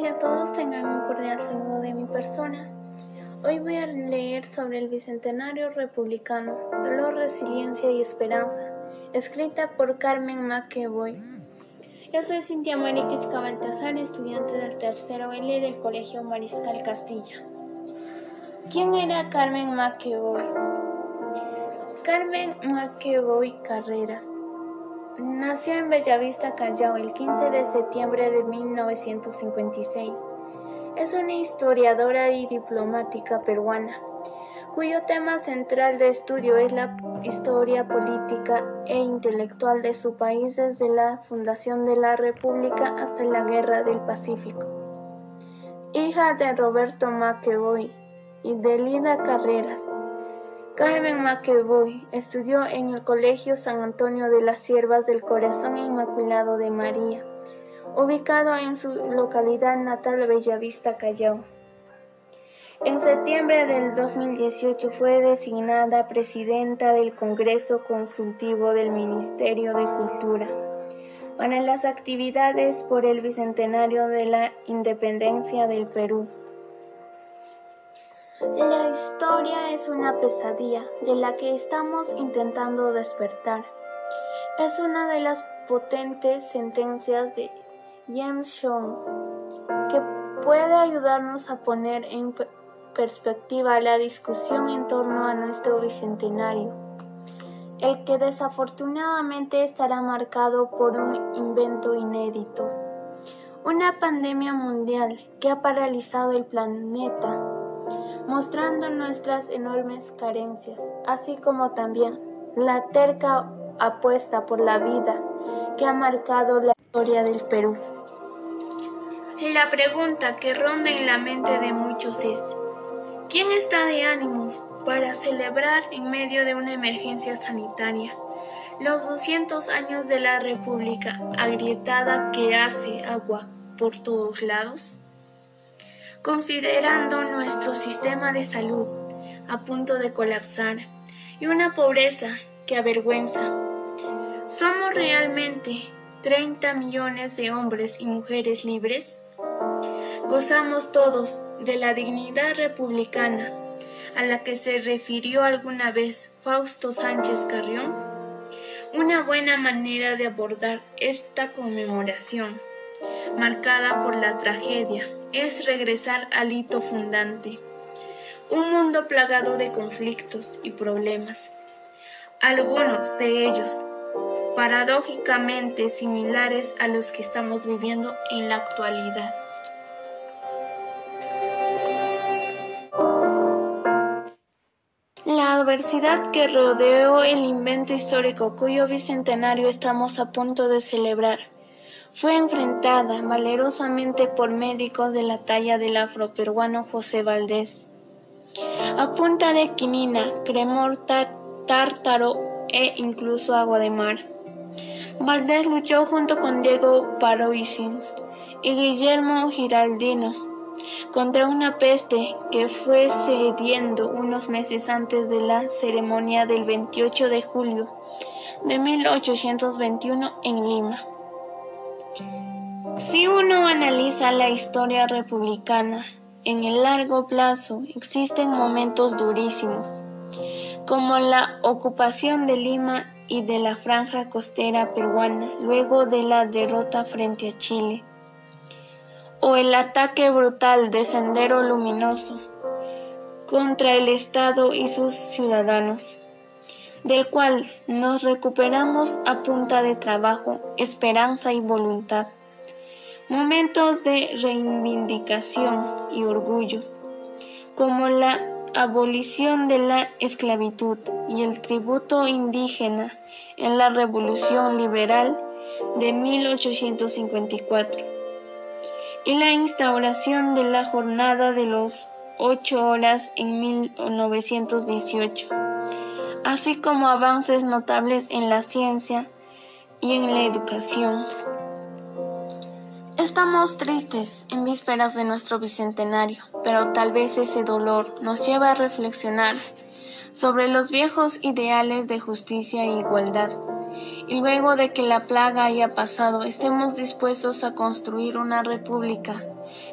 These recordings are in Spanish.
Hola a todos, tengan un cordial saludo de mi persona. Hoy voy a leer sobre el Bicentenario Republicano, Dolor, Resiliencia y Esperanza, escrita por Carmen McEvoy. Yo soy Cintia Mariquich Cabaltazar, estudiante del tercero L del Colegio Mariscal Castilla. ¿Quién era Carmen McEvoy? Carmen McEvoy Carreras Nació en Bellavista, Callao, el 15 de septiembre de 1956. Es una historiadora y diplomática peruana, cuyo tema central de estudio es la historia política e intelectual de su país desde la fundación de la República hasta la Guerra del Pacífico. Hija de Roberto McEvoy y de Lida Carreras, Carmen McEvoy estudió en el Colegio San Antonio de las Siervas del Corazón Inmaculado de María, ubicado en su localidad natal Bellavista, Callao. En septiembre del 2018 fue designada presidenta del Congreso Consultivo del Ministerio de Cultura para las actividades por el Bicentenario de la Independencia del Perú. La historia es una pesadilla de la que estamos intentando despertar. Es una de las potentes sentencias de James Jones que puede ayudarnos a poner en perspectiva la discusión en torno a nuestro bicentenario, el que desafortunadamente estará marcado por un invento inédito, una pandemia mundial que ha paralizado el planeta mostrando nuestras enormes carencias, así como también la terca apuesta por la vida que ha marcado la historia del Perú. La pregunta que ronda en la mente de muchos es, ¿quién está de ánimos para celebrar en medio de una emergencia sanitaria los 200 años de la República agrietada que hace agua por todos lados? Considerando nuestro sistema de salud a punto de colapsar y una pobreza que avergüenza. ¿Somos realmente 30 millones de hombres y mujeres libres? ¿Gozamos todos de la dignidad republicana a la que se refirió alguna vez Fausto Sánchez Carrión? Una buena manera de abordar esta conmemoración, marcada por la tragedia es regresar al hito fundante, un mundo plagado de conflictos y problemas, algunos de ellos paradójicamente similares a los que estamos viviendo en la actualidad. La adversidad que rodeó el invento histórico cuyo bicentenario estamos a punto de celebrar fue enfrentada valerosamente por médicos de la talla del afroperuano José Valdés. A punta de quinina, cremor, tártaro e incluso agua de mar. Valdés luchó junto con Diego Paroissins y Guillermo Giraldino contra una peste que fue cediendo unos meses antes de la ceremonia del 28 de julio de 1821 en Lima. Si uno analiza la historia republicana, en el largo plazo existen momentos durísimos, como la ocupación de Lima y de la franja costera peruana luego de la derrota frente a Chile, o el ataque brutal de Sendero Luminoso contra el Estado y sus ciudadanos, del cual nos recuperamos a punta de trabajo, esperanza y voluntad. Momentos de reivindicación y orgullo, como la abolición de la esclavitud y el tributo indígena en la Revolución Liberal de 1854 y la instauración de la jornada de los ocho horas en 1918, así como avances notables en la ciencia y en la educación. Estamos tristes en vísperas de nuestro bicentenario, pero tal vez ese dolor nos lleva a reflexionar sobre los viejos ideales de justicia e igualdad, y luego de que la plaga haya pasado estemos dispuestos a construir una república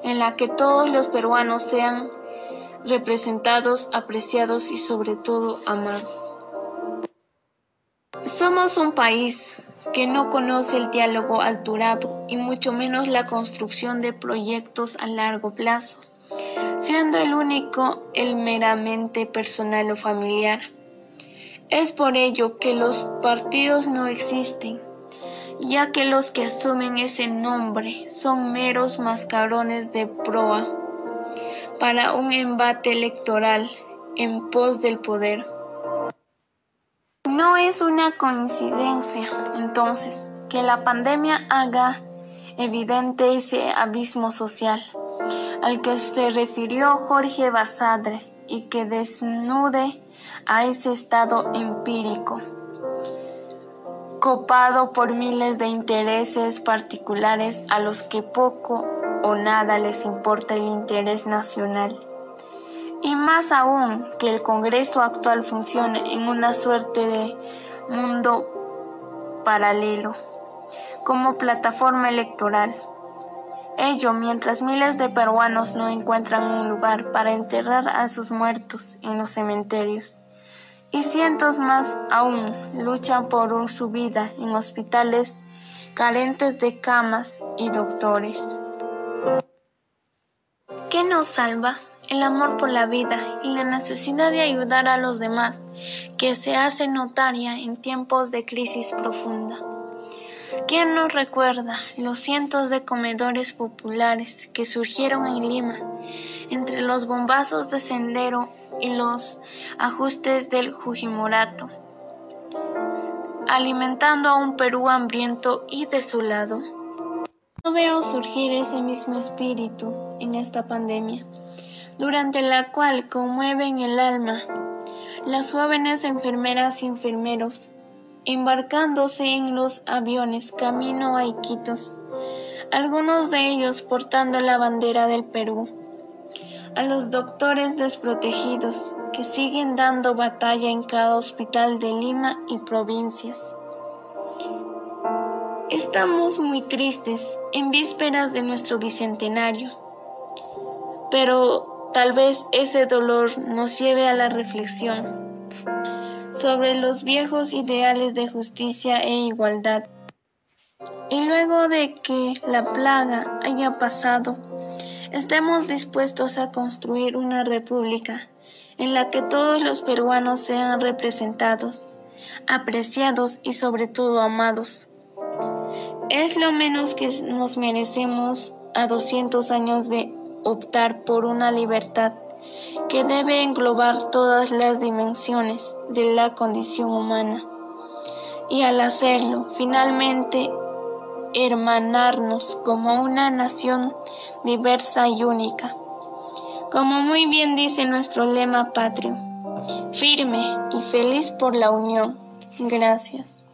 en la que todos los peruanos sean representados, apreciados y sobre todo amados. Somos un país que no conoce el diálogo alturado y mucho menos la construcción de proyectos a largo plazo, siendo el único el meramente personal o familiar. Es por ello que los partidos no existen, ya que los que asumen ese nombre son meros mascarones de proa para un embate electoral en pos del poder. No es una coincidencia, entonces, que la pandemia haga evidente ese abismo social al que se refirió Jorge Basadre y que desnude a ese estado empírico, copado por miles de intereses particulares a los que poco o nada les importa el interés nacional. Y más aún que el Congreso actual funcione en una suerte de mundo paralelo, como plataforma electoral. Ello mientras miles de peruanos no encuentran un lugar para enterrar a sus muertos en los cementerios y cientos más aún luchan por su vida en hospitales carentes de camas y doctores. ¿Qué nos salva? El amor por la vida y la necesidad de ayudar a los demás, que se hace notaria en tiempos de crisis profunda. ¿Quién nos recuerda los cientos de comedores populares que surgieron en Lima entre los bombazos de Sendero y los ajustes del Fujimorato, alimentando a un Perú hambriento y desolado? No veo surgir ese mismo espíritu en esta pandemia, durante la cual conmueven el alma las jóvenes enfermeras y enfermeros embarcándose en los aviones camino a Iquitos, algunos de ellos portando la bandera del Perú, a los doctores desprotegidos que siguen dando batalla en cada hospital de Lima y provincias. Estamos muy tristes en vísperas de nuestro bicentenario, pero tal vez ese dolor nos lleve a la reflexión sobre los viejos ideales de justicia e igualdad. Y luego de que la plaga haya pasado, estemos dispuestos a construir una república en la que todos los peruanos sean representados, apreciados y sobre todo amados. Es lo menos que nos merecemos a 200 años de optar por una libertad que debe englobar todas las dimensiones de la condición humana. Y al hacerlo, finalmente, hermanarnos como una nación diversa y única. Como muy bien dice nuestro lema patrio, firme y feliz por la unión. Gracias.